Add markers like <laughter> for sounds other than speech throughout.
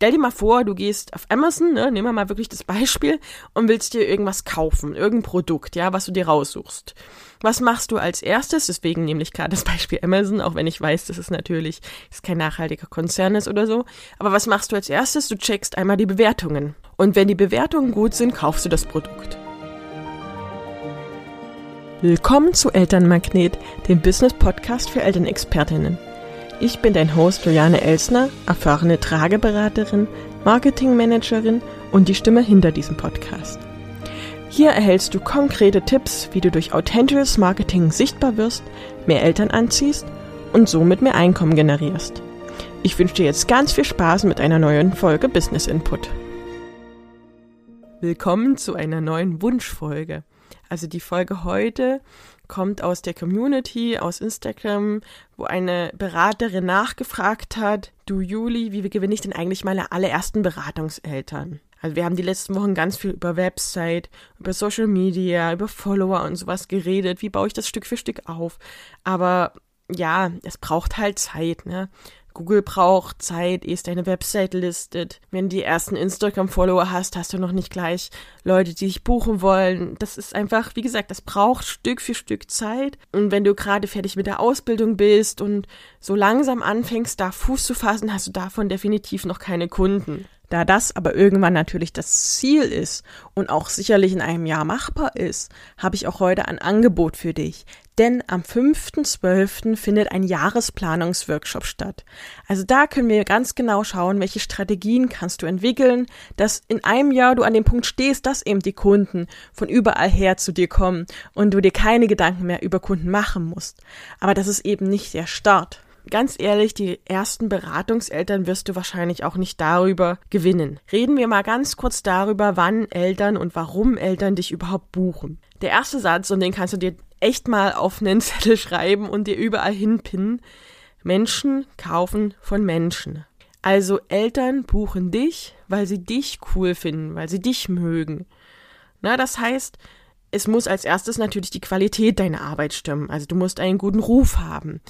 stell dir mal vor, du gehst auf Amazon, ne, nehmen wir mal wirklich das Beispiel, und willst dir irgendwas kaufen, irgendein Produkt, ja, was du dir raussuchst. Was machst du als erstes? Deswegen nehme ich gerade das Beispiel Amazon, auch wenn ich weiß, dass es natürlich ist kein nachhaltiger Konzern ist oder so. Aber was machst du als erstes? Du checkst einmal die Bewertungen. Und wenn die Bewertungen gut sind, kaufst du das Produkt. Willkommen zu Elternmagnet, dem Business-Podcast für Elternexpertinnen. Ich bin dein Host Juliane Elsner, erfahrene Trageberaterin, Marketingmanagerin und die Stimme hinter diesem Podcast. Hier erhältst du konkrete Tipps, wie du durch authentisches Marketing sichtbar wirst, mehr Eltern anziehst und somit mehr Einkommen generierst. Ich wünsche dir jetzt ganz viel Spaß mit einer neuen Folge Business Input. Willkommen zu einer neuen Wunschfolge. Also die Folge heute kommt aus der Community, aus Instagram, wo eine Beraterin nachgefragt hat, du Juli, wie gewinne ich denn eigentlich meine allerersten Beratungseltern? Also wir haben die letzten Wochen ganz viel über Website, über Social Media, über Follower und sowas geredet. Wie baue ich das Stück für Stück auf? Aber ja, es braucht halt Zeit, ne? Google braucht Zeit, ehe es deine Website listet. Wenn du die ersten Instagram-Follower hast, hast du noch nicht gleich Leute, die dich buchen wollen. Das ist einfach, wie gesagt, das braucht Stück für Stück Zeit. Und wenn du gerade fertig mit der Ausbildung bist und so langsam anfängst, da Fuß zu fassen, hast du davon definitiv noch keine Kunden. Da das aber irgendwann natürlich das Ziel ist und auch sicherlich in einem Jahr machbar ist, habe ich auch heute ein Angebot für dich. Denn am 5.12. findet ein Jahresplanungsworkshop statt. Also da können wir ganz genau schauen, welche Strategien kannst du entwickeln, dass in einem Jahr du an dem Punkt stehst, dass eben die Kunden von überall her zu dir kommen und du dir keine Gedanken mehr über Kunden machen musst. Aber das ist eben nicht der Start ganz ehrlich, die ersten Beratungseltern wirst du wahrscheinlich auch nicht darüber gewinnen. Reden wir mal ganz kurz darüber, wann Eltern und warum Eltern dich überhaupt buchen. Der erste Satz, und den kannst du dir echt mal auf einen <laughs> Zettel schreiben und dir überall hinpinnen. Menschen kaufen von Menschen. Also Eltern buchen dich, weil sie dich cool finden, weil sie dich mögen. Na, das heißt, es muss als erstes natürlich die Qualität deiner Arbeit stimmen. Also du musst einen guten Ruf haben.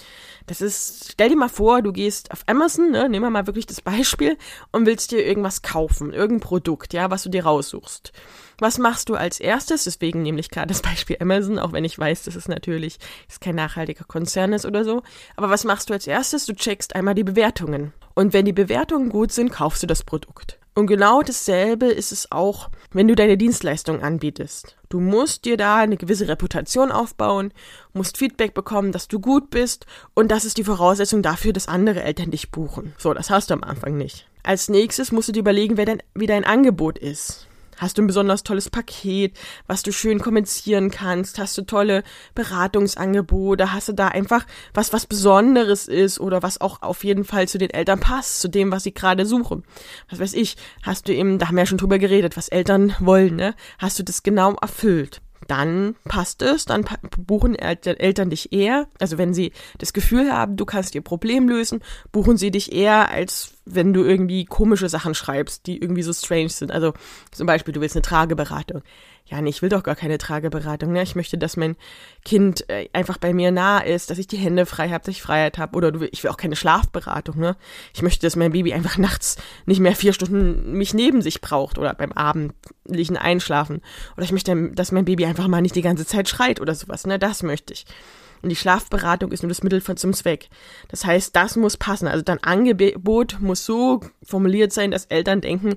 Das ist, stell dir mal vor, du gehst auf Amazon, ne, nehmen wir mal wirklich das Beispiel, und willst dir irgendwas kaufen, irgendein Produkt, ja, was du dir raussuchst. Was machst du als erstes? Deswegen nämlich gerade das Beispiel Amazon, auch wenn ich weiß, dass es natürlich ist kein nachhaltiger Konzern ist oder so. Aber was machst du als erstes? Du checkst einmal die Bewertungen. Und wenn die Bewertungen gut sind, kaufst du das Produkt. Und genau dasselbe ist es auch, wenn du deine Dienstleistung anbietest. Du musst dir da eine gewisse Reputation aufbauen, musst Feedback bekommen, dass du gut bist und das ist die Voraussetzung dafür, dass andere Eltern dich buchen. So, das hast du am Anfang nicht. Als nächstes musst du dir überlegen, wer dein, wie dein Angebot ist. Hast du ein besonders tolles Paket, was du schön kommunizieren kannst? Hast du tolle Beratungsangebote? Hast du da einfach was, was Besonderes ist oder was auch auf jeden Fall zu den Eltern passt, zu dem, was sie gerade suchen? Was weiß ich, hast du eben, da haben wir ja schon drüber geredet, was Eltern wollen, ne? Hast du das genau erfüllt? Dann passt es, dann buchen Eltern dich eher. Also wenn sie das Gefühl haben, du kannst ihr Problem lösen, buchen sie dich eher, als wenn du irgendwie komische Sachen schreibst, die irgendwie so strange sind. Also zum Beispiel, du willst eine Trageberatung ja, nee, ich will doch gar keine Trageberatung. Ne? Ich möchte, dass mein Kind äh, einfach bei mir nah ist, dass ich die Hände frei habe, dass ich Freiheit habe. Oder du, ich will auch keine Schlafberatung. Ne? Ich möchte, dass mein Baby einfach nachts nicht mehr vier Stunden mich neben sich braucht oder beim Abendlichen Einschlafen. Oder ich möchte, dass mein Baby einfach mal nicht die ganze Zeit schreit oder sowas. Ne? Das möchte ich. Und die Schlafberatung ist nur das Mittel zum Zweck. Das heißt, das muss passen. Also dein Angebot muss so formuliert sein, dass Eltern denken,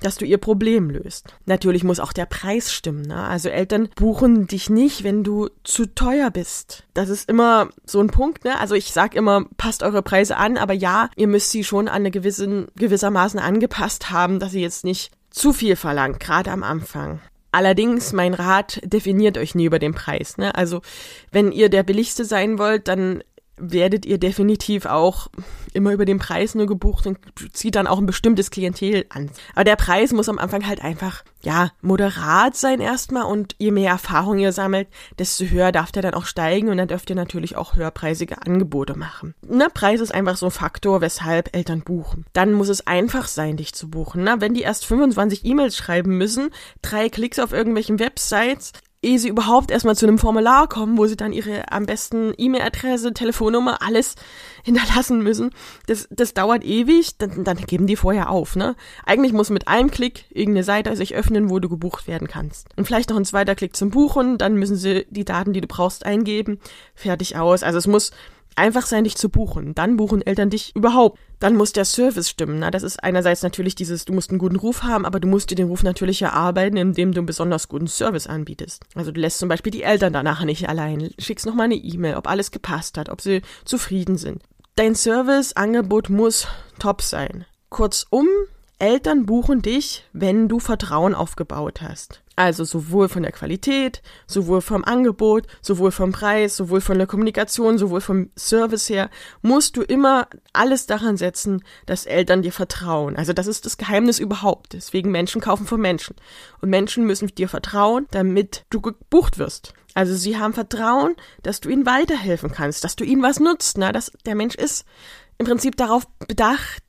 dass du ihr Problem löst. Natürlich muss auch der Preis stimmen. Ne? Also Eltern buchen dich nicht, wenn du zu teuer bist. Das ist immer so ein Punkt. Ne? Also ich sag immer, passt eure Preise an, aber ja, ihr müsst sie schon an eine gewissen, gewissermaßen angepasst haben, dass sie jetzt nicht zu viel verlangt, gerade am Anfang. Allerdings, mein Rat, definiert euch nie über den Preis. Ne? Also, wenn ihr der billigste sein wollt, dann werdet ihr definitiv auch immer über den Preis nur gebucht und zieht dann auch ein bestimmtes Klientel an. Aber der Preis muss am Anfang halt einfach, ja, moderat sein erstmal und je mehr Erfahrung ihr sammelt, desto höher darf der dann auch steigen und dann dürft ihr natürlich auch höherpreisige Angebote machen. Na, Preis ist einfach so ein Faktor, weshalb Eltern buchen. Dann muss es einfach sein, dich zu buchen. Na, wenn die erst 25 E-Mails schreiben müssen, drei Klicks auf irgendwelchen Websites, ehe sie überhaupt erstmal zu einem Formular kommen, wo sie dann ihre am besten E-Mail-Adresse, Telefonnummer, alles <laughs> hinterlassen müssen. Das, das dauert ewig, dann, dann geben die vorher auf, ne? Eigentlich muss mit einem Klick irgendeine Seite sich öffnen, wo du gebucht werden kannst. Und vielleicht noch ein zweiter Klick zum Buchen, dann müssen sie die Daten, die du brauchst, eingeben. Fertig aus. Also es muss einfach sein, dich zu buchen. Dann buchen Eltern dich überhaupt. Dann muss der Service stimmen. Na, das ist einerseits natürlich dieses, du musst einen guten Ruf haben, aber du musst dir den Ruf natürlich erarbeiten, indem du einen besonders guten Service anbietest. Also du lässt zum Beispiel die Eltern danach nicht allein, schickst nochmal eine E-Mail, ob alles gepasst hat, ob sie zufrieden sind. Dein Serviceangebot muss top sein. Kurzum, Eltern buchen dich, wenn du Vertrauen aufgebaut hast. Also sowohl von der Qualität, sowohl vom Angebot, sowohl vom Preis, sowohl von der Kommunikation, sowohl vom Service her, musst du immer alles daran setzen, dass Eltern dir vertrauen. Also das ist das Geheimnis überhaupt. Deswegen Menschen kaufen von Menschen. Und Menschen müssen dir vertrauen, damit du gebucht wirst. Also sie haben Vertrauen, dass du ihnen weiterhelfen kannst, dass du ihnen was nutzt. Na, dass der Mensch ist im Prinzip darauf bedacht,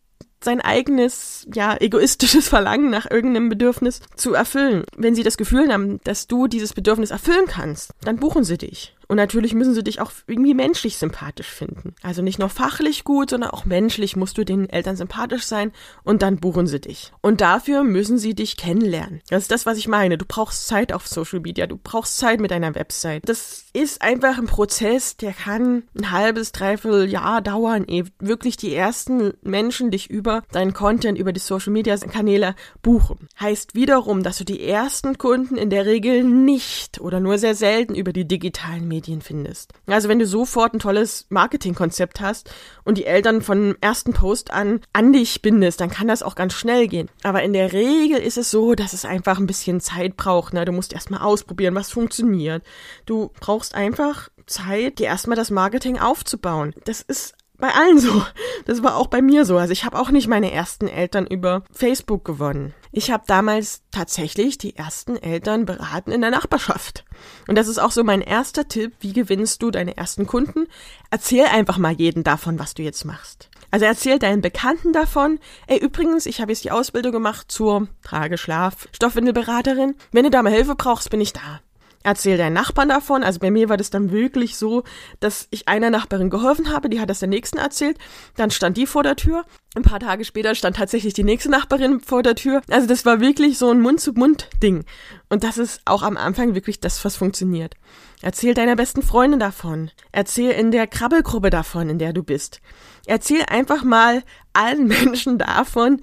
sein eigenes, ja, egoistisches <laughs> Verlangen nach irgendeinem Bedürfnis zu erfüllen. Wenn sie das Gefühl haben, dass du dieses Bedürfnis erfüllen kannst, dann buchen sie dich. Und natürlich müssen sie dich auch irgendwie menschlich sympathisch finden. Also nicht nur fachlich gut, sondern auch menschlich musst du den Eltern sympathisch sein und dann buchen sie dich. Und dafür müssen sie dich kennenlernen. Das ist das, was ich meine. Du brauchst Zeit auf Social Media, du brauchst Zeit mit deiner Website. Das ist einfach ein Prozess, der kann ein halbes, dreiviertel Jahr dauern, ehe wirklich die ersten Menschen dich über deinen Content, über die Social Media Kanäle buchen. Heißt wiederum, dass du die ersten Kunden in der Regel nicht oder nur sehr selten über die digitalen Medien Medien findest. Also wenn du sofort ein tolles Marketingkonzept hast und die Eltern von ersten Post an an dich bindest, dann kann das auch ganz schnell gehen. Aber in der Regel ist es so, dass es einfach ein bisschen Zeit braucht. Ne? Du musst erstmal ausprobieren, was funktioniert. Du brauchst einfach Zeit, dir erstmal das Marketing aufzubauen. Das ist bei allen so. Das war auch bei mir so. Also ich habe auch nicht meine ersten Eltern über Facebook gewonnen. Ich habe damals tatsächlich die ersten Eltern beraten in der Nachbarschaft. Und das ist auch so mein erster Tipp. Wie gewinnst du deine ersten Kunden? Erzähl einfach mal jeden davon, was du jetzt machst. Also erzähl deinen Bekannten davon. Ey, übrigens, ich habe jetzt die Ausbildung gemacht zur Trageschlaf Stoffwindelberaterin. Wenn du da mal Hilfe brauchst, bin ich da. Erzähl deinen Nachbarn davon. Also bei mir war das dann wirklich so, dass ich einer Nachbarin geholfen habe, die hat das der nächsten erzählt. Dann stand die vor der Tür. Ein paar Tage später stand tatsächlich die nächste Nachbarin vor der Tür. Also das war wirklich so ein Mund-zu-Mund-Ding. Und das ist auch am Anfang wirklich das, was funktioniert. Erzähl deiner besten Freundin davon. Erzähl in der Krabbelgruppe davon, in der du bist. Erzähl einfach mal allen <laughs> Menschen davon,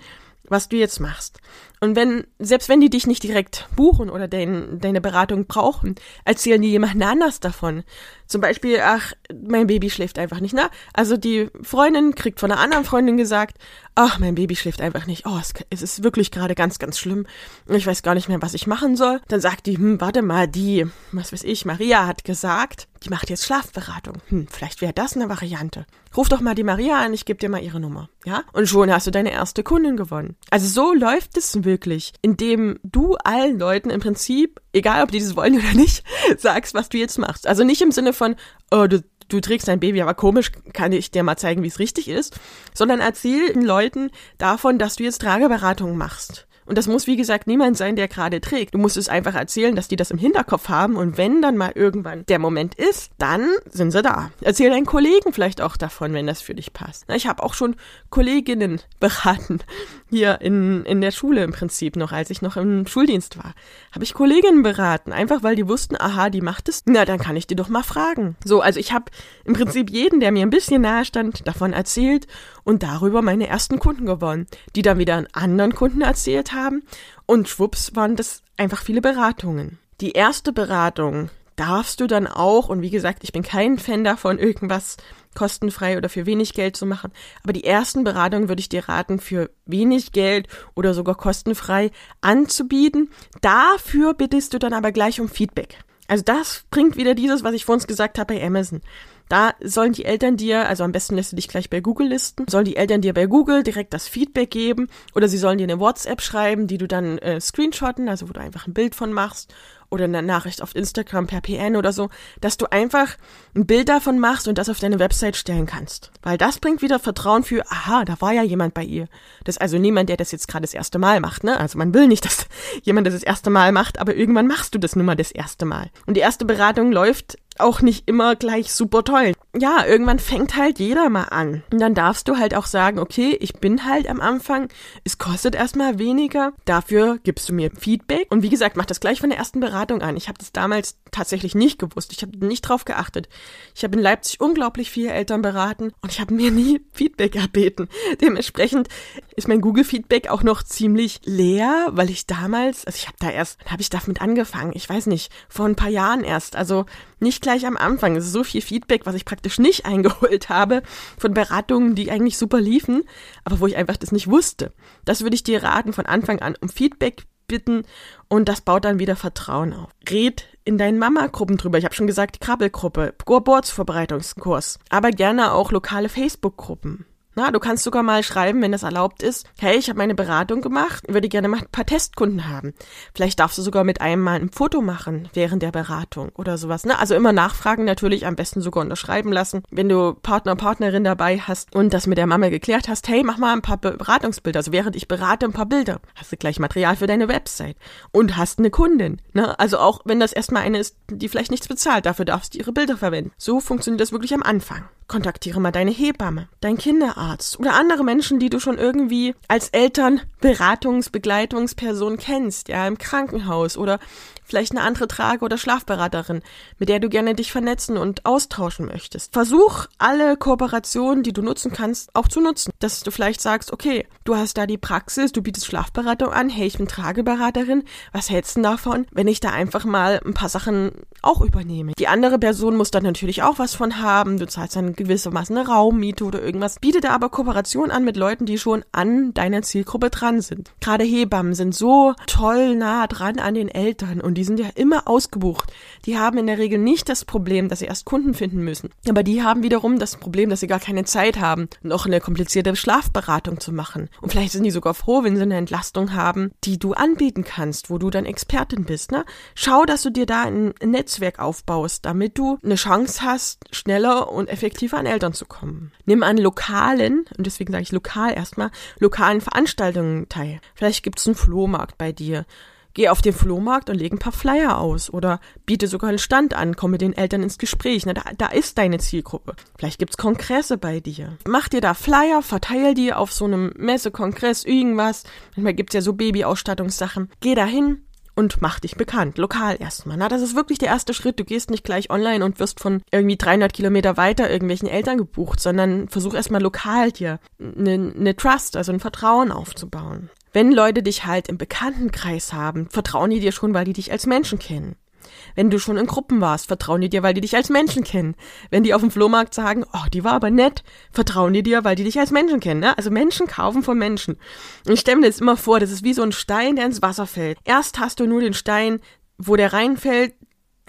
was du jetzt machst. Und wenn, selbst wenn die dich nicht direkt buchen oder dein, deine Beratung brauchen, erzählen die jemand anders davon. Zum Beispiel, ach, mein Baby schläft einfach nicht, na? Also die Freundin kriegt von einer anderen Freundin gesagt, ach, mein Baby schläft einfach nicht. Oh, es, es ist wirklich gerade ganz, ganz schlimm. Ich weiß gar nicht mehr, was ich machen soll. Dann sagt die, hm, warte mal, die, was weiß ich, Maria hat gesagt, die macht jetzt Schlafberatung. Hm, vielleicht wäre das eine Variante. Ruf doch mal die Maria an, ich gebe dir mal ihre Nummer. Ja? Und schon hast du deine erste Kundin gewonnen. Also so läuft es wirklich, indem du allen Leuten im Prinzip, egal ob die das wollen oder nicht, <laughs> sagst, was du jetzt machst. Also nicht im Sinne von, oh, du, du trägst dein Baby, aber komisch, kann ich dir mal zeigen, wie es richtig ist, sondern erzähl den Leuten davon, dass du jetzt Trageberatung machst. Und das muss, wie gesagt, niemand sein, der gerade trägt. Du musst es einfach erzählen, dass die das im Hinterkopf haben und wenn dann mal irgendwann der Moment ist, dann sind sie da. Erzähl deinen Kollegen vielleicht auch davon, wenn das für dich passt. Ich habe auch schon Kolleginnen <laughs> beraten, hier in, in der Schule im Prinzip noch, als ich noch im Schuldienst war. Habe ich Kolleginnen beraten, einfach weil die wussten, aha, die macht es. Na, dann kann ich die doch mal fragen. So, also ich habe im Prinzip jeden, der mir ein bisschen nahe stand, davon erzählt und darüber meine ersten Kunden gewonnen, die dann wieder an anderen Kunden erzählt haben und schwupps waren das einfach viele Beratungen. Die erste Beratung darfst du dann auch, und wie gesagt, ich bin kein Fan davon, irgendwas kostenfrei oder für wenig Geld zu machen. Aber die ersten Beratungen würde ich dir raten, für wenig Geld oder sogar kostenfrei anzubieten. Dafür bittest du dann aber gleich um Feedback. Also das bringt wieder dieses, was ich vor uns gesagt habe bei Amazon. Da sollen die Eltern dir, also am besten lässt du dich gleich bei Google listen, sollen die Eltern dir bei Google direkt das Feedback geben oder sie sollen dir eine WhatsApp schreiben, die du dann äh, screenshotten, also wo du einfach ein Bild von machst oder eine Nachricht auf Instagram per PN oder so, dass du einfach ein Bild davon machst und das auf deine Website stellen kannst. Weil das bringt wieder Vertrauen für, aha, da war ja jemand bei ihr. Das ist also niemand, der das jetzt gerade das erste Mal macht, ne? Also man will nicht, dass <laughs> jemand das das erste Mal macht, aber irgendwann machst du das nun mal das erste Mal. Und die erste Beratung läuft auch nicht immer gleich super toll. Ja, irgendwann fängt halt jeder mal an. Und dann darfst du halt auch sagen, okay, ich bin halt am Anfang, es kostet erstmal weniger, dafür gibst du mir Feedback. Und wie gesagt, mach das gleich von der ersten Beratung an. Ich habe das damals tatsächlich nicht gewusst. Ich habe nicht drauf geachtet. Ich habe in Leipzig unglaublich viele Eltern beraten und ich habe mir <laughs> nie Feedback erbeten. Dementsprechend ist mein Google-Feedback auch noch ziemlich leer, weil ich damals, also ich habe da erst, dann habe ich damit angefangen, ich weiß nicht, vor ein paar Jahren erst. Also nicht gleich am Anfang. Es ist so viel Feedback, was ich praktisch nicht <laughs> eingeholt habe von Beratungen, die eigentlich super liefen, aber wo ich einfach das nicht wusste. Das würde ich dir raten, von Anfang an um Feedback bitten und das baut dann wieder Vertrauen auf. Red in deinen Mama-Gruppen drüber. Ich habe schon gesagt, die Krabbelgruppe, Geburtsvorbereitungskurs, aber gerne auch lokale Facebook-Gruppen. Na, du kannst sogar mal schreiben, wenn das erlaubt ist. Hey, ich habe meine Beratung gemacht, würde gerne mal ein paar Testkunden haben. Vielleicht darfst du sogar mit einem mal ein Foto machen während der Beratung oder sowas. Ne? Also immer nachfragen natürlich, am besten sogar unterschreiben lassen. Wenn du Partner, Partnerin dabei hast und das mit der Mama geklärt hast, hey, mach mal ein paar Beratungsbilder. Also während ich berate, ein paar Bilder. Hast du gleich Material für deine Website. Und hast eine Kundin. Ne? Also auch wenn das erstmal eine ist, die vielleicht nichts bezahlt, dafür darfst du ihre Bilder verwenden. So funktioniert das wirklich am Anfang. Kontaktiere mal deine Hebamme, dein Kinderarzt oder andere Menschen, die du schon irgendwie als Eltern Beratungs-, Begleitungsperson kennst, ja, im Krankenhaus oder vielleicht eine andere Trage- oder Schlafberaterin, mit der du gerne dich vernetzen und austauschen möchtest. Versuch alle Kooperationen, die du nutzen kannst, auch zu nutzen. Dass du vielleicht sagst, okay, du hast da die Praxis, du bietest Schlafberatung an, hey, ich bin Trageberaterin, was hältst du davon, wenn ich da einfach mal ein paar Sachen auch übernehme? Die andere Person muss dann natürlich auch was von haben, du zahlst dann gewissermaßen eine Raummiete oder irgendwas. Biete da aber Kooperation an mit Leuten, die schon an deiner Zielgruppe dran sind. Gerade Hebammen sind so toll nah dran an den Eltern und die die sind ja immer ausgebucht. Die haben in der Regel nicht das Problem, dass sie erst Kunden finden müssen. Aber die haben wiederum das Problem, dass sie gar keine Zeit haben, noch eine komplizierte Schlafberatung zu machen. Und vielleicht sind die sogar froh, wenn sie eine Entlastung haben, die du anbieten kannst, wo du dann Expertin bist. Ne? Schau, dass du dir da ein Netzwerk aufbaust, damit du eine Chance hast, schneller und effektiver an Eltern zu kommen. Nimm an lokalen, und deswegen sage ich lokal erstmal, lokalen Veranstaltungen teil. Vielleicht gibt's einen Flohmarkt bei dir Geh auf den Flohmarkt und leg ein paar Flyer aus oder biete sogar einen Stand an, komm mit den Eltern ins Gespräch. Na, da, da ist deine Zielgruppe. Vielleicht gibt's Kongresse bei dir. Mach dir da Flyer, verteil die auf so einem Messe, Kongress, irgendwas. Manchmal gibt's ja so Babyausstattungssachen. Geh da hin, und mach dich bekannt, lokal erstmal. Na, das ist wirklich der erste Schritt. Du gehst nicht gleich online und wirst von irgendwie 300 Kilometer weiter irgendwelchen Eltern gebucht, sondern versuch erstmal lokal dir eine ne Trust, also ein Vertrauen aufzubauen. Wenn Leute dich halt im Bekanntenkreis haben, vertrauen die dir schon, weil die dich als Menschen kennen. Wenn du schon in Gruppen warst, vertrauen die dir, weil die dich als Menschen kennen. Wenn die auf dem Flohmarkt sagen, oh, die war aber nett, vertrauen die dir, weil die dich als Menschen kennen. Ne? Also Menschen kaufen von Menschen. Und ich stelle mir das immer vor, das ist wie so ein Stein, der ins Wasser fällt. Erst hast du nur den Stein, wo der reinfällt,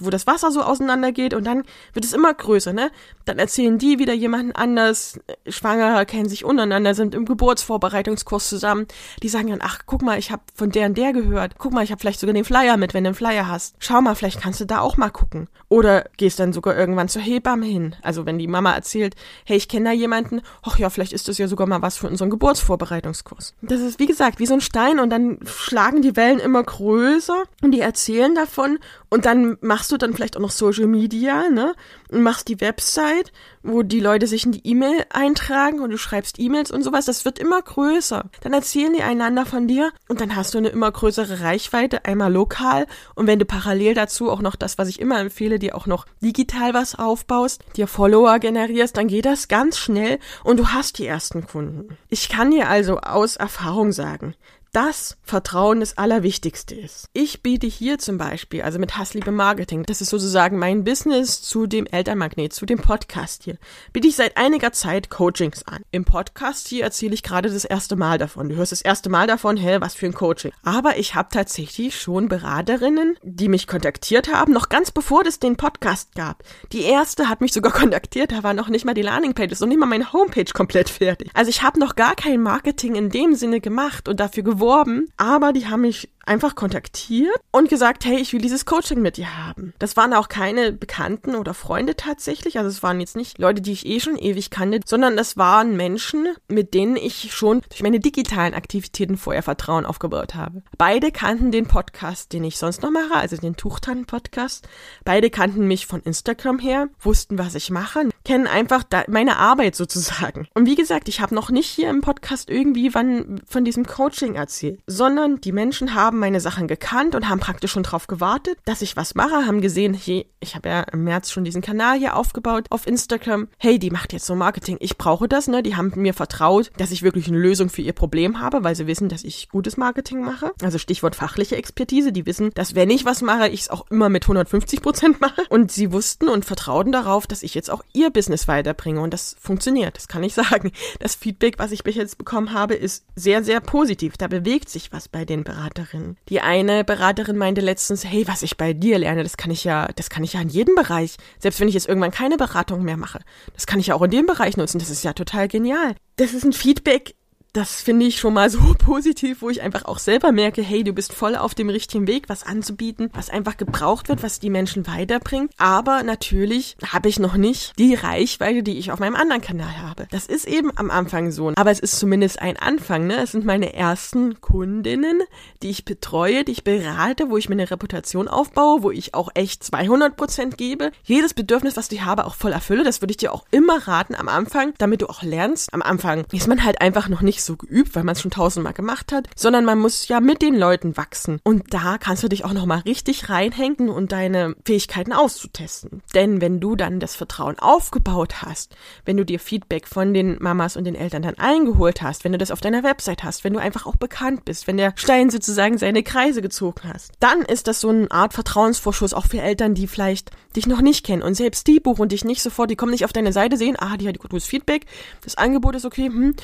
wo das Wasser so auseinandergeht und dann wird es immer größer, ne? Dann erzählen die wieder jemanden anders, Schwangere kennen sich untereinander, sind im Geburtsvorbereitungskurs zusammen. Die sagen dann, ach, guck mal, ich habe von der und der gehört. Guck mal, ich habe vielleicht sogar den Flyer mit, wenn du einen Flyer hast. Schau mal, vielleicht kannst du da auch mal gucken. Oder gehst dann sogar irgendwann zur Hebamme hin. Also wenn die Mama erzählt, hey, ich kenne da jemanden, ach ja, vielleicht ist das ja sogar mal was für unseren Geburtsvorbereitungskurs. Das ist, wie gesagt, wie so ein Stein und dann schlagen die Wellen immer größer und die erzählen davon und dann machst du dann vielleicht auch noch Social Media, ne? Und machst die Website, wo die Leute sich in die E-Mail eintragen und du schreibst E-Mails und sowas. Das wird immer größer. Dann erzählen die einander von dir und dann hast du eine immer größere Reichweite, einmal lokal. Und wenn du parallel dazu auch noch das, was ich immer empfehle, dir auch noch digital was aufbaust, dir Follower generierst, dann geht das ganz schnell und du hast die ersten Kunden. Ich kann dir also aus Erfahrung sagen, das Vertrauen das Allerwichtigste ist. Ich biete hier zum Beispiel, also mit Hassliebe Marketing, das ist sozusagen mein Business zu dem Elternmagnet, zu dem Podcast hier, biete ich seit einiger Zeit Coachings an. Im Podcast hier erzähle ich gerade das erste Mal davon. Du hörst das erste Mal davon, hä, was für ein Coaching. Aber ich habe tatsächlich schon Beraterinnen, die mich kontaktiert haben, noch ganz bevor es den Podcast gab. Die erste hat mich sogar <laughs> kontaktiert, da war noch nicht mal die Landingpage, ist noch nicht mal meine Homepage komplett fertig. Also ich habe noch gar kein Marketing in dem Sinne gemacht und dafür gewonnen beworben, aber die haben mich einfach kontaktiert und gesagt, hey, ich will dieses Coaching mit dir haben. Das waren auch keine Bekannten oder Freunde tatsächlich, also es waren jetzt nicht Leute, die ich eh schon ewig kannte, sondern das waren Menschen, mit denen ich schon durch meine digitalen Aktivitäten vorher Vertrauen aufgebaut habe. Beide kannten den Podcast, den ich sonst noch mache, also den Tuchtan-Podcast. Beide kannten mich von Instagram her, wussten, was ich mache, kennen einfach meine Arbeit sozusagen. Und wie gesagt, ich habe noch nicht hier im Podcast irgendwie von diesem Coaching erzählt, sondern die Menschen haben meine Sachen gekannt und haben praktisch schon drauf gewartet, dass ich was mache, haben gesehen, hey, ich habe ja im März schon diesen Kanal hier aufgebaut auf Instagram. Hey, die macht jetzt so Marketing. Ich brauche das, ne? Die haben mir vertraut, dass ich wirklich eine Lösung für ihr Problem habe, weil sie wissen, dass ich gutes Marketing mache. Also Stichwort fachliche Expertise. Die wissen, dass wenn ich was mache, ich es auch immer mit 150 Prozent mache. Und sie wussten und vertrauten darauf, dass ich jetzt auch ihr Business weiterbringe. Und das funktioniert. Das kann ich <laughs> sagen. Das Feedback, was ich bis jetzt bekommen habe, ist sehr, sehr positiv. Da bewegt sich was bei den Beraterinnen. Die eine Beraterin meinte letztens, hey, was ich bei dir lerne, das kann ich ja, das kann ich ja in jedem Bereich. Selbst wenn ich jetzt irgendwann keine Beratung mehr mache. Das kann ich ja auch in dem Bereich nutzen. Das ist ja total genial. Das ist ein Feedback, das finde ich schon mal so <laughs> positiv, wo ich einfach auch selber merke, hey, du bist voll auf dem richtigen Weg, was anzubieten, was einfach gebraucht wird, was die Menschen weiterbringt. Aber natürlich habe ich noch nicht die Reichweite, die ich auf meinem anderen Kanal habe. Das ist eben am Anfang so. Aber es ist zumindest ein Anfang, ne? Es sind meine ersten Kundinnen, die ich betreue, die ich berate, wo ich mir eine Reputation aufbaue, wo ich auch echt 200 Prozent gebe. Jedes Bedürfnis, was ich habe, auch voll erfülle. Das würde ich dir auch immer raten am Anfang, damit du auch lernst. Am Anfang ist man halt einfach noch nicht so geübt, weil man es schon tausendmal gemacht hat, sondern man muss ja mit den Leuten wachsen. Und da kannst du dich auch nochmal richtig reinhängen und deine Fähigkeiten auszutesten. Denn wenn du dann das Vertrauen aufgebaut hast, wenn du dir Feedback von den Mamas und den Eltern dann eingeholt hast, wenn du das auf deiner Website hast, wenn du einfach auch bekannt bist, wenn der Stein sozusagen seine Kreise gezogen hast, dann ist das so eine Art Vertrauensvorschuss auch für Eltern, die vielleicht dich noch nicht kennen und selbst die buchen dich nicht sofort, die kommen nicht auf deine Seite, sehen, ah, die hat gutes Feedback, das Angebot ist okay, hm,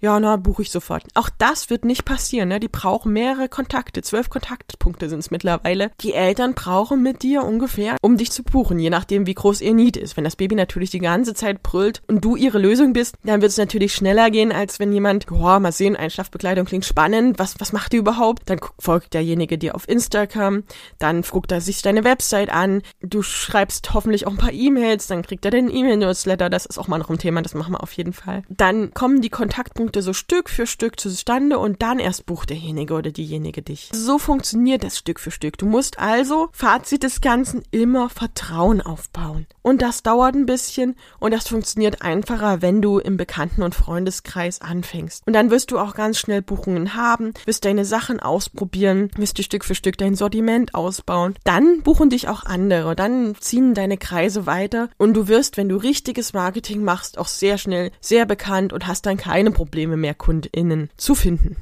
ja, na, buche ich sofort. Auch das wird nicht passieren, ne? Die brauchen mehrere Kontakte. Zwölf Kontaktpunkte sind es mittlerweile. Die Eltern brauchen mit dir ungefähr, um dich zu buchen, je nachdem, wie groß ihr Need ist. Wenn das Baby natürlich die ganze Zeit brüllt und du ihre Lösung bist, dann wird es natürlich schneller gehen, als wenn jemand, boah, mal sehen, Einschlafbekleidung klingt spannend, was, was macht die überhaupt? Dann folgt derjenige dir auf Instagram, dann guckt er sich deine Website an, du schreibst hoffentlich auch ein paar E-Mails, dann kriegt er den E-Mail-Newsletter, das ist auch mal noch ein Thema, das machen wir auf jeden Fall. Dann kommen die Kontaktpunkte Punkte so Stück für Stück zustande und dann erst bucht derjenige oder diejenige dich. So funktioniert das Stück für Stück. Du musst also, Fazit des Ganzen, immer Vertrauen aufbauen. Und das dauert ein bisschen und das funktioniert einfacher, wenn du im Bekannten- und Freundeskreis anfängst. Und dann wirst du auch ganz schnell Buchungen haben, wirst deine Sachen ausprobieren, wirst du Stück für Stück dein Sortiment ausbauen. Dann buchen dich auch andere, dann ziehen deine Kreise weiter und du wirst, wenn du richtiges Marketing machst, auch sehr schnell sehr bekannt und hast dann keine Probleme Probleme, mehr KundInnen zu finden.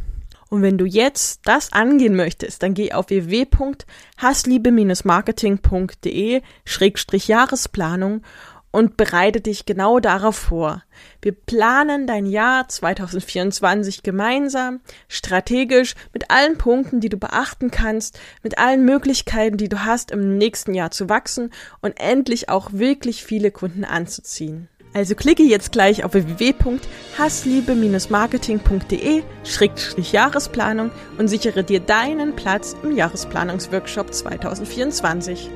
Und wenn du jetzt das angehen möchtest, dann geh auf www.hassliebe-marketing.de Schrägstrich Jahresplanung und bereite dich genau darauf vor. Wir planen dein Jahr 2024 gemeinsam, strategisch, mit allen Punkten, die du beachten kannst, mit allen Möglichkeiten, die du hast, im nächsten Jahr zu wachsen und endlich auch wirklich viele Kunden anzuziehen. Also klicke jetzt gleich auf www.hassliebe-marketing.de-jahresplanung und sichere dir deinen Platz im Jahresplanungsworkshop 2024.